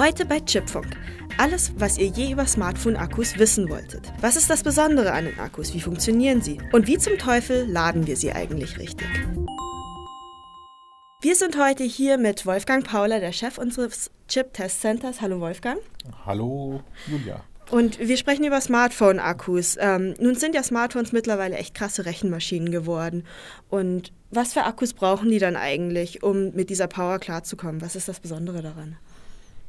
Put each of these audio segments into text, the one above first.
Heute bei Chipfunk. Alles, was ihr je über Smartphone-Akkus wissen wolltet. Was ist das Besondere an den Akkus? Wie funktionieren sie? Und wie zum Teufel laden wir sie eigentlich richtig? Wir sind heute hier mit Wolfgang Pauler, der Chef unseres Chip-Test-Centers. Hallo Wolfgang. Hallo Julia. Und wir sprechen über Smartphone-Akkus. Ähm, nun sind ja Smartphones mittlerweile echt krasse Rechenmaschinen geworden. Und was für Akkus brauchen die dann eigentlich, um mit dieser Power klarzukommen? Was ist das Besondere daran?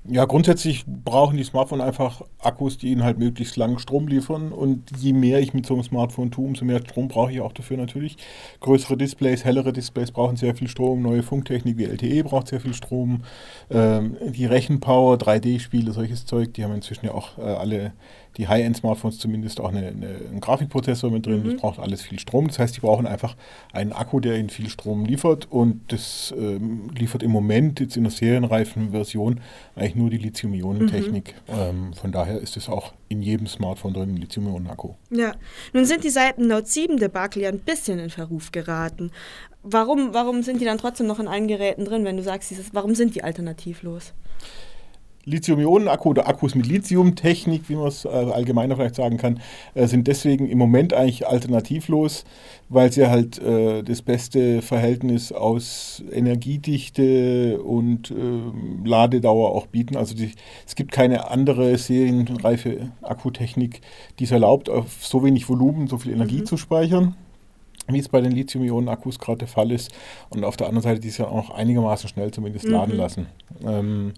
Ja, grundsätzlich brauchen die Smartphones einfach Akkus, die ihnen halt möglichst lang Strom liefern. Und je mehr ich mit so einem Smartphone tue, umso mehr Strom brauche ich auch dafür natürlich. Größere Displays, hellere Displays brauchen sehr viel Strom. Neue Funktechnik wie LTE braucht sehr viel Strom. Ähm, die Rechenpower, 3D-Spiele, solches Zeug, die haben inzwischen ja auch äh, alle die High-End-Smartphones zumindest auch eine, eine, einen Grafikprozessor mit drin. Mhm. Das braucht alles viel Strom. Das heißt, die brauchen einfach einen Akku, der ihnen viel Strom liefert. Und das ähm, liefert im Moment jetzt in der serienreifen Version eigentlich nur die Lithium-Ionen-Technik. Mhm. Ähm, von daher ist es auch in jedem Smartphone drin, ein Lithium-Ionen-Akku. Ja, nun sind die Seiten Note 7 Debakel ja ein bisschen in Verruf geraten. Warum, warum sind die dann trotzdem noch in allen Geräten drin, wenn du sagst, dieses, warum sind die alternativlos? Lithium-Ionen-Akku oder Akkus mit Lithium-Technik, wie man es äh, allgemeiner vielleicht sagen kann, äh, sind deswegen im Moment eigentlich alternativlos, weil sie halt äh, das beste Verhältnis aus Energiedichte und ähm, Ladedauer auch bieten. Also die, es gibt keine andere serienreife Akkutechnik, die es erlaubt, auf so wenig Volumen so viel Energie mhm. zu speichern wie es bei den Lithium-Ionen-Akkus gerade der Fall ist. Und auf der anderen Seite, die es ja auch einigermaßen schnell zumindest mhm. laden lassen. Ähm,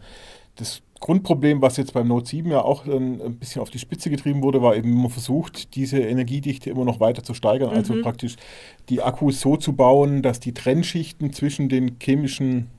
das Grundproblem, was jetzt beim Note 7 ja auch ein bisschen auf die Spitze getrieben wurde, war eben, man versucht, diese Energiedichte immer noch weiter zu steigern. Also mhm. Also praktisch die Akkus so zu bauen, dass die Trennschichten zwischen den chemischen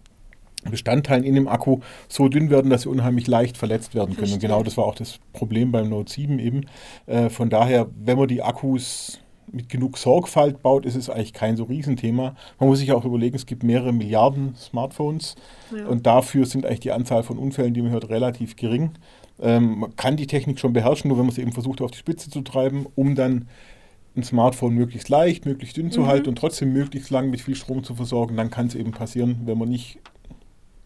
Bestandteilen in dem Akku so dünn werden, dass sie unheimlich leicht verletzt werden können. Verstehe. Und genau das war auch das Problem beim Note 7 eben. Äh, von daher, wenn man die Akkus mit genug Sorgfalt baut, ist es eigentlich kein so Riesenthema. Man muss sich auch überlegen, es gibt mehrere Milliarden Smartphones ja. und dafür sind eigentlich die Anzahl von Unfällen, die man hört, relativ gering. Ähm, man kann die Technik schon beherrschen, nur wenn man es eben versucht, auf die Spitze zu treiben, um dann ein Smartphone möglichst leicht, möglichst dünn mhm. zu halten und trotzdem möglichst lang mit viel Strom zu versorgen, dann kann es eben passieren, wenn man nicht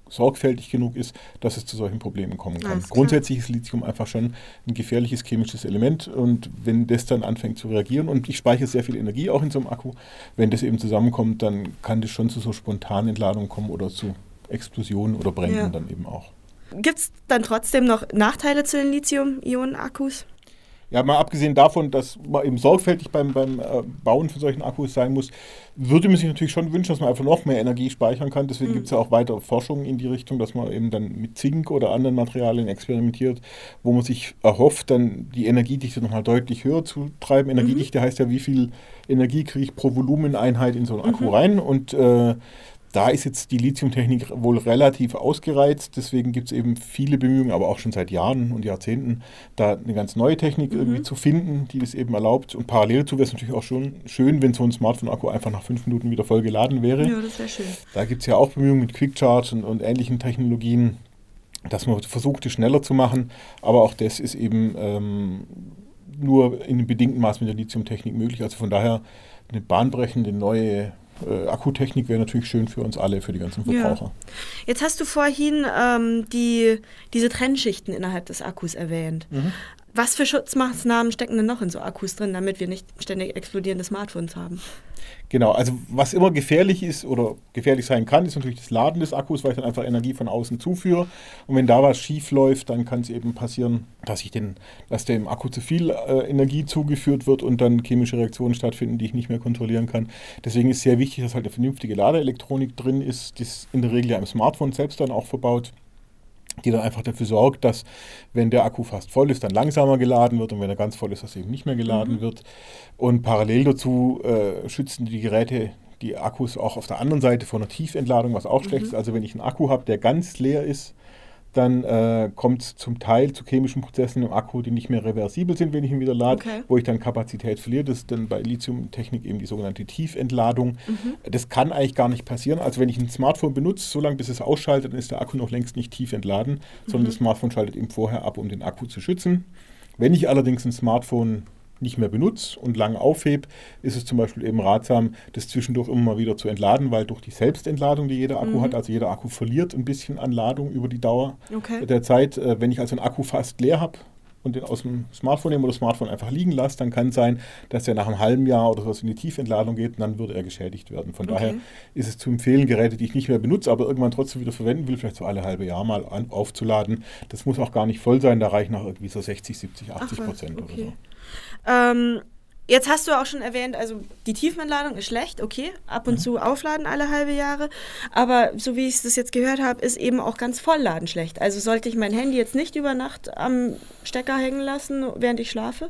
sorgfältig genug ist, dass es zu solchen Problemen kommen kann. Grundsätzlich ist Lithium einfach schon ein gefährliches chemisches Element und wenn das dann anfängt zu reagieren und ich speichere sehr viel Energie auch in so einem Akku, wenn das eben zusammenkommt, dann kann das schon zu so spontanen Entladungen kommen oder zu Explosionen oder Bränden ja. dann eben auch. Gibt es dann trotzdem noch Nachteile zu den Lithium-Ionen-Akkus? Ja, mal abgesehen davon, dass man eben sorgfältig beim, beim äh, Bauen von solchen Akkus sein muss, würde man sich natürlich schon wünschen, dass man einfach noch mehr Energie speichern kann. Deswegen mhm. gibt es ja auch weitere Forschungen in die Richtung, dass man eben dann mit Zink oder anderen Materialien experimentiert, wo man sich erhofft, dann die Energiedichte nochmal deutlich höher zu treiben. Energiedichte mhm. heißt ja, wie viel Energie kriege ich pro Volumeneinheit in so einen Akku mhm. rein. Und äh, da ist jetzt die Lithiumtechnik wohl relativ ausgereizt. Deswegen gibt es eben viele Bemühungen, aber auch schon seit Jahren und Jahrzehnten, da eine ganz neue Technik mhm. irgendwie zu finden, die das eben erlaubt. Und parallel dazu wäre es natürlich auch schon schön, wenn so ein Smartphone-Akku einfach nach fünf Minuten wieder voll geladen wäre. Ja, das wäre schön. Da gibt es ja auch Bemühungen mit Quick Charge und, und ähnlichen Technologien, dass man versucht, es schneller zu machen. Aber auch das ist eben ähm, nur in einem bedingten Maß mit der Lithiumtechnik möglich. Also von daher eine bahnbrechende neue äh, Akkutechnik wäre natürlich schön für uns alle, für die ganzen Verbraucher. Ja. Jetzt hast du vorhin ähm, die, diese Trennschichten innerhalb des Akkus erwähnt. Mhm. Was für Schutzmaßnahmen stecken denn noch in so Akkus drin, damit wir nicht ständig explodierende Smartphones haben? Genau, also was immer gefährlich ist oder gefährlich sein kann, ist natürlich das Laden des Akkus, weil ich dann einfach Energie von außen zuführe. Und wenn da was schief läuft, dann kann es eben passieren, dass ich den, dass dem Akku zu viel äh, Energie zugeführt wird und dann chemische Reaktionen stattfinden, die ich nicht mehr kontrollieren kann. Deswegen ist sehr wichtig, dass halt eine vernünftige Ladeelektronik drin ist, die ist in der Regel ja im Smartphone selbst dann auch verbaut die dann einfach dafür sorgt, dass wenn der Akku fast voll ist, dann langsamer geladen wird und wenn er ganz voll ist, dass eben nicht mehr geladen mhm. wird. Und parallel dazu äh, schützen die Geräte die Akkus auch auf der anderen Seite vor einer Tiefentladung, was auch mhm. schlecht ist. Also wenn ich einen Akku habe, der ganz leer ist, dann äh, kommt es zum Teil zu chemischen Prozessen im Akku, die nicht mehr reversibel sind, wenn ich ihn wieder lade, okay. wo ich dann Kapazität verliere. Das ist dann bei Lithiumtechnik eben die sogenannte Tiefentladung. Mhm. Das kann eigentlich gar nicht passieren. Also wenn ich ein Smartphone benutze, so lange bis es ausschaltet, dann ist der Akku noch längst nicht tief entladen, mhm. sondern das Smartphone schaltet eben vorher ab, um den Akku zu schützen. Wenn ich allerdings ein Smartphone nicht mehr benutze und lange aufhebe, ist es zum Beispiel eben ratsam, das zwischendurch immer mal wieder zu entladen, weil durch die Selbstentladung, die jeder Akku mhm. hat, also jeder Akku verliert ein bisschen an Ladung über die Dauer okay. der Zeit. Äh, wenn ich also einen Akku fast leer habe, und den aus dem Smartphone nehme oder das Smartphone einfach liegen lasse, dann kann es sein, dass er nach einem halben Jahr oder sowas in die Tiefentladung geht und dann würde er geschädigt werden. Von okay. daher ist es zu empfehlen, Geräte, die ich nicht mehr benutze, aber irgendwann trotzdem wieder verwenden will, vielleicht so alle halbe Jahr mal an, aufzuladen. Das muss auch gar nicht voll sein, da reichen noch irgendwie so 60, 70, 80 Prozent okay. oder so. Ähm, Jetzt hast du auch schon erwähnt, also die Tiefenentladung ist schlecht, okay, ab und mhm. zu aufladen alle halbe Jahre, aber so wie ich das jetzt gehört habe, ist eben auch ganz Vollladen schlecht. Also sollte ich mein Handy jetzt nicht über Nacht am Stecker hängen lassen, während ich schlafe?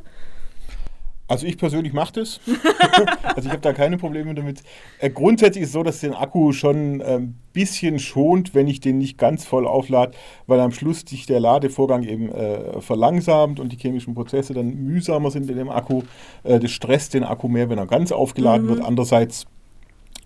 Also ich persönlich mache das. also ich habe da keine Probleme damit. Äh, grundsätzlich ist es so, dass den Akku schon ein ähm, bisschen schont, wenn ich den nicht ganz voll auflade, weil am Schluss sich der Ladevorgang eben äh, verlangsamt und die chemischen Prozesse dann mühsamer sind in dem Akku. Äh, das stresst den Akku mehr, wenn er ganz aufgeladen mhm. wird. Andererseits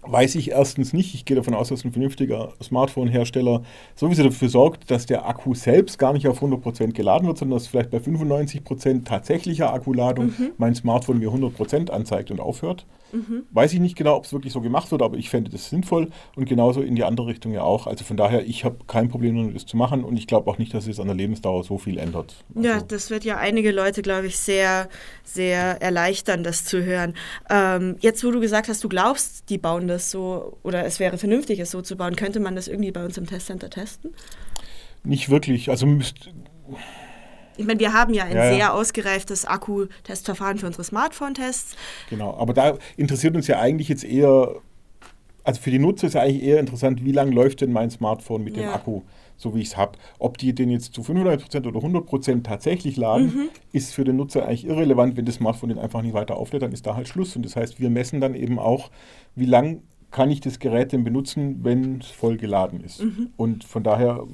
weiß ich erstens nicht. Ich gehe davon aus, dass ein vernünftiger Smartphone-Hersteller sowieso dafür sorgt, dass der Akku selbst gar nicht auf 100% geladen wird, sondern dass vielleicht bei 95% tatsächlicher Akkuladung mhm. mein Smartphone mir 100% anzeigt und aufhört. Mhm. Weiß ich nicht genau, ob es wirklich so gemacht wird, aber ich fände das sinnvoll und genauso in die andere Richtung ja auch. Also von daher, ich habe kein Problem damit, das zu machen und ich glaube auch nicht, dass es an der Lebensdauer so viel ändert. Also ja, das wird ja einige Leute, glaube ich, sehr, sehr erleichtern, das zu hören. Ähm, jetzt, wo du gesagt hast, du glaubst, die bauen das so oder es wäre vernünftig, es so zu bauen, könnte man das irgendwie bei uns im Testcenter testen? Nicht wirklich. Also müsst ich meine, wir haben ja ein ja, sehr ja. ausgereiftes Akku-Testverfahren für unsere Smartphone-Tests. Genau, aber da interessiert uns ja eigentlich jetzt eher, also für die Nutzer ist ja eigentlich eher interessant, wie lange läuft denn mein Smartphone mit ja. dem Akku, so wie ich es habe. Ob die den jetzt zu 95% oder 100% tatsächlich laden, mhm. ist für den Nutzer eigentlich irrelevant. Wenn das Smartphone den einfach nicht weiter auflädt, dann ist da halt Schluss. Und das heißt, wir messen dann eben auch, wie lange kann ich das Gerät denn benutzen, wenn es voll geladen ist. Mhm. Und von daher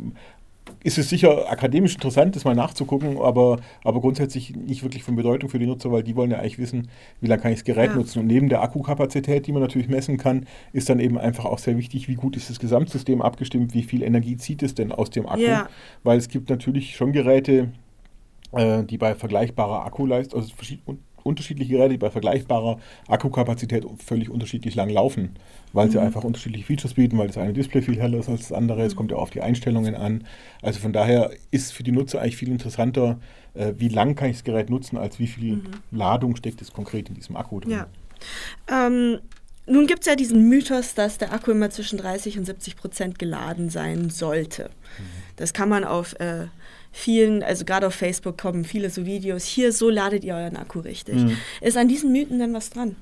ist es sicher akademisch interessant, das mal nachzugucken, aber, aber grundsätzlich nicht wirklich von Bedeutung für die Nutzer, weil die wollen ja eigentlich wissen, wie lange kann ich das Gerät ja. nutzen. Und neben der Akkukapazität, die man natürlich messen kann, ist dann eben einfach auch sehr wichtig, wie gut ist das Gesamtsystem abgestimmt, wie viel Energie zieht es denn aus dem Akku. Ja. Weil es gibt natürlich schon Geräte, äh, die bei vergleichbarer Akkuleistung, also unterschiedliche Geräte, die bei vergleichbarer Akkukapazität völlig unterschiedlich lang laufen, weil mhm. sie einfach unterschiedliche Features bieten, weil das eine Display viel heller ist als das andere. Es kommt ja auf die Einstellungen an. Also von daher ist für die Nutzer eigentlich viel interessanter, äh, wie lang kann ich das Gerät nutzen, als wie viel mhm. Ladung steckt es konkret in diesem Akku drin. Ja. Ähm, nun gibt es ja diesen Mythos, dass der Akku immer zwischen 30 und 70 Prozent geladen sein sollte. Mhm. Das kann man auf äh, vielen, also gerade auf Facebook kommen viele so Videos, hier, so ladet ihr euren Akku richtig. Mhm. Ist an diesen Mythen denn was dran?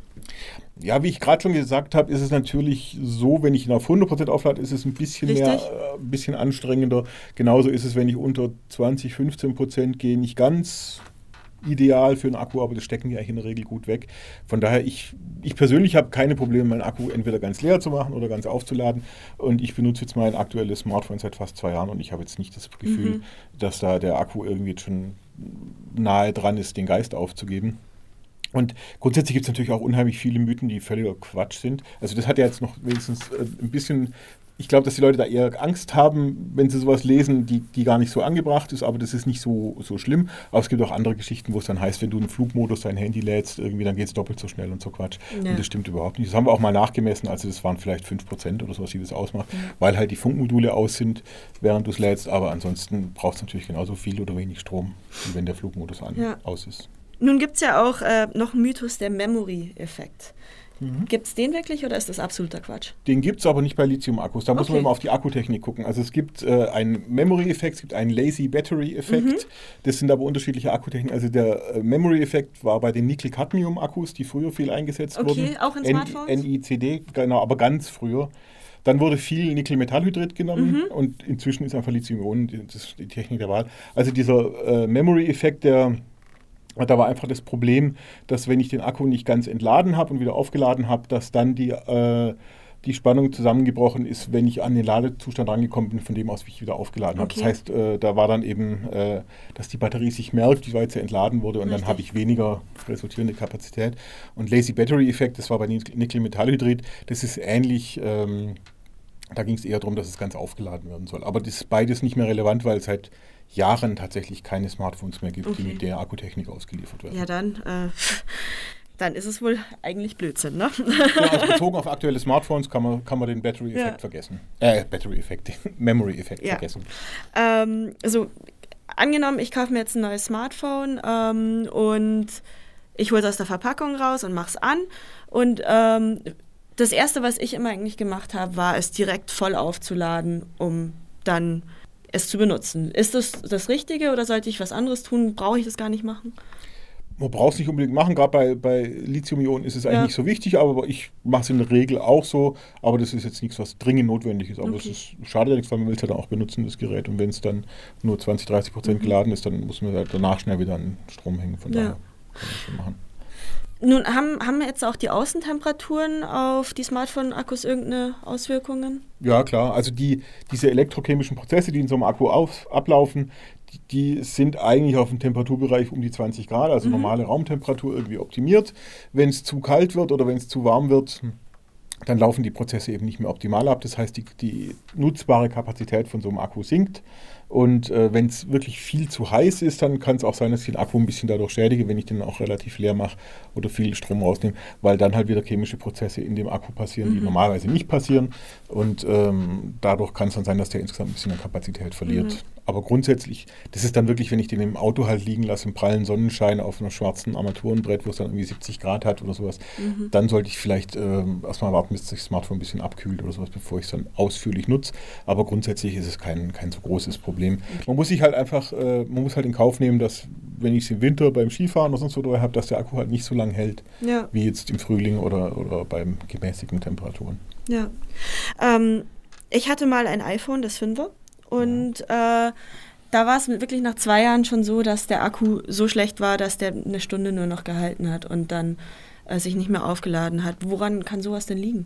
Ja, wie ich gerade schon gesagt habe, ist es natürlich so, wenn ich ihn auf 100% auflade, ist es ein bisschen Richtig. mehr, äh, ein bisschen anstrengender. Genauso ist es, wenn ich unter 20, 15% gehe, nicht ganz ideal für einen Akku, aber das stecken die eigentlich in der Regel gut weg. Von daher, ich, ich persönlich habe keine Probleme, meinen Akku entweder ganz leer zu machen oder ganz aufzuladen. Und ich benutze jetzt mein aktuelles Smartphone seit fast zwei Jahren und ich habe jetzt nicht das Gefühl, mhm. dass da der Akku irgendwie schon nahe dran ist, den Geist aufzugeben. Und grundsätzlich gibt es natürlich auch unheimlich viele Mythen, die völliger Quatsch sind. Also das hat ja jetzt noch wenigstens äh, ein bisschen ich glaube, dass die Leute da eher Angst haben, wenn sie sowas lesen, die, die gar nicht so angebracht ist, aber das ist nicht so, so schlimm. Aber es gibt auch andere Geschichten, wo es dann heißt, wenn du einen Flugmodus dein Handy lädst, irgendwie, dann geht es doppelt so schnell und so Quatsch. Ja. Und das stimmt überhaupt nicht. Das haben wir auch mal nachgemessen, also das waren vielleicht 5% oder sowas, die das ausmacht, ja. weil halt die Funkmodule aus sind, während du es lädst, aber ansonsten brauchst du natürlich genauso viel oder wenig Strom, wie wenn der Flugmodus an, ja. aus ist. Nun gibt es ja auch äh, noch einen Mythos der Memory-Effekt. Mhm. Gibt es den wirklich oder ist das absoluter Quatsch? Den gibt es aber nicht bei Lithium-Akkus. Da okay. muss man immer auf die Akkutechnik gucken. Also es gibt äh, einen Memory-Effekt, es gibt einen Lazy Battery-Effekt. Mhm. Das sind aber unterschiedliche Akkutechniken. Also der äh, Memory-Effekt war bei den Nickel-Cadmium-Akkus, die früher viel eingesetzt okay, wurden. Okay, auch in Smartphones? NICD, genau, aber ganz früher. Dann wurde viel Nickel-Metallhydrid genommen mhm. und inzwischen ist einfach Lithium-Ionen die, die Technik der Wahl. Also dieser äh, Memory-Effekt, der da war einfach das Problem, dass wenn ich den Akku nicht ganz entladen habe und wieder aufgeladen habe, dass dann die, äh, die Spannung zusammengebrochen ist, wenn ich an den Ladezustand rangekommen bin, von dem aus, wie ich wieder aufgeladen okay. habe. Das heißt, äh, da war dann eben, äh, dass die Batterie sich merkt, wie weit sie entladen wurde und Richtig. dann habe ich weniger resultierende Kapazität. Und Lazy Battery Effekt, das war bei Nickel-Metallhydrid, das ist ähnlich. Ähm, Da ging es eher darum, dass es ganz aufgeladen werden soll. Aber das ist beides nicht mehr relevant, weil es seit Jahren tatsächlich keine Smartphones mehr gibt, okay. die mit der Akkutechnik ausgeliefert werden. Ja, dann, äh, dann ist es wohl eigentlich Blödsinn, ne? Ja, also bezogen auf aktuelle Smartphones kann man, kann man den Battery-Effekt ja. vergessen. Äh, Battery-Effekt, den Memory-Effekt ja. vergessen. Ähm, also, angenommen, ich kaufe mir jetzt ein neues Smartphone ähm, und ich hole es aus der Verpackung raus und mache es an und ähm, das erste, was ich immer eigentlich gemacht habe, war es direkt voll aufzuladen, um dann es zu benutzen. Ist das das Richtige oder sollte ich was anderes tun? Brauche ich das gar nicht machen? Man braucht es nicht unbedingt machen, gerade bei, bei Lithium-Ionen ist es eigentlich ja. nicht so wichtig, aber ich mache es in der Regel auch so. Aber das ist jetzt nichts, was dringend notwendig ist. Aber es ist schade nichts, weil man will es ja dann auch benutzen, das Gerät. Und wenn es dann nur 20, 30 Prozent mhm. geladen ist, dann muss man halt danach schnell wieder an Strom hängen. Von ja. daher kann man das schon machen. Nun, haben, haben jetzt auch die Außentemperaturen auf die Smartphone-Akkus irgendeine Auswirkungen? Ja, klar. Also die, diese elektrochemischen Prozesse, die in so einem Akku auf, ablaufen, die, die, sind eigentlich auf dem Temperaturbereich um die 20 Grad, also mhm. normale Raumtemperatur irgendwie optimiert. Wenn es zu kalt wird oder wenn es zu warm wird, dann laufen die Prozesse eben nicht mehr optimal ab. Das heißt, die, die nutzbare Kapazität von so einem Akku sinkt. Und äh, wenn es wirklich viel zu heiß ist, dann kann es auch sein, dass ich den Akku ein bisschen dadurch schädige, wenn ich den auch relativ leer mache oder viel Strom rausnehme, weil dann halt wieder chemische Prozesse in dem Akku passieren, die mhm. normalerweise nicht passieren. Und ähm, dadurch kann es dann sein, dass der insgesamt ein bisschen an Kapazität verliert. Mhm. Aber grundsätzlich, das ist dann wirklich, wenn ich den im Auto halt liegen lasse, im prallen Sonnenschein auf einer schwarzen Armaturenbrett, wo es dann irgendwie 70 Grad hat oder sowas, mhm. dann sollte ich vielleicht ähm, erstmal warten, bis sich das Smartphone ein bisschen abkühlt oder sowas, bevor ich es dann ausführlich nutze. Aber grundsätzlich ist es kein, kein so großes Problem. Man muss sich halt einfach, äh, man muss halt in Kauf nehmen, dass wenn ich es im Winter beim Skifahren oder sonst wo dabei habe, dass der Akku halt nicht so lange hält, ja. wie jetzt im Frühling oder, oder beim gemäßigten Temperaturen. Ja. Ähm, ich hatte mal ein iPhone, das 5er. Und äh, da war es wirklich nach zwei Jahren schon so, dass der Akku so schlecht war, dass der eine Stunde nur noch gehalten hat und dann äh, sich nicht mehr aufgeladen hat. Woran kann sowas denn liegen?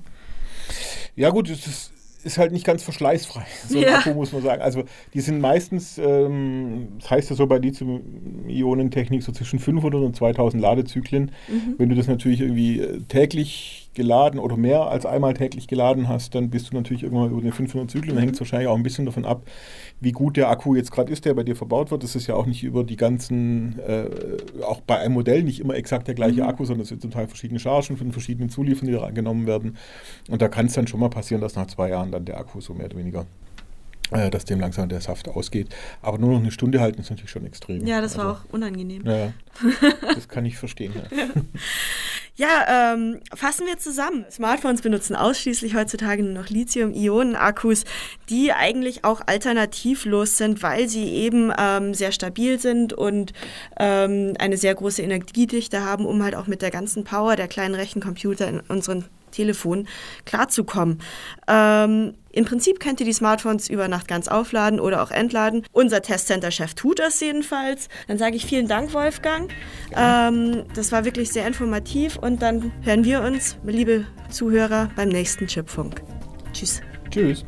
Ja gut, es ist, ist halt nicht ganz verschleißfrei, so ein ja. Akku muss man sagen. Also die sind meistens, ähm, das heißt ja so bei Lithium-Ionen-Technik so zwischen 500 und 2000 Ladezyklen. Mhm. Wenn du das natürlich irgendwie äh, täglich geladen oder mehr als einmal täglich geladen hast, dann bist du natürlich irgendwann über den 500 Zyklen. Da hängt es wahrscheinlich auch ein bisschen davon ab, wie gut der Akku jetzt gerade ist, der bei dir verbaut wird. Das ist ja auch nicht über die ganzen, äh, auch bei einem Modell nicht immer exakt der gleiche mhm. Akku, sondern es sind zum Teil verschiedene Chargen von verschiedenen Zuliefern, die da angenommen werden. Und da kann es dann schon mal passieren, dass nach zwei Jahren dann der Akku so mehr oder weniger äh, dass dem langsam der Saft ausgeht. Aber nur noch eine Stunde halten ist natürlich schon extrem. Ja, das war also, auch unangenehm. Ja, das kann ich verstehen. Ja. Ja, ähm, fassen wir zusammen. Smartphones benutzen ausschließlich heutzutage nur noch Lithium-Ionen-Akkus, die eigentlich auch alternativlos sind, weil sie eben ähm, sehr stabil sind und ähm, eine sehr große Energiedichte haben, um halt auch mit der ganzen Power der kleinen Rechencomputer in unseren Telefon klarzukommen. Ähm, Im Prinzip könnt ihr die Smartphones über Nacht ganz aufladen oder auch entladen. Unser Testcenter-Chef tut das jedenfalls. Dann sage ich vielen Dank, Wolfgang. Ähm, das war wirklich sehr informativ und dann hören wir uns, liebe Zuhörer, beim nächsten Chipfunk. Tschüss. Tschüss.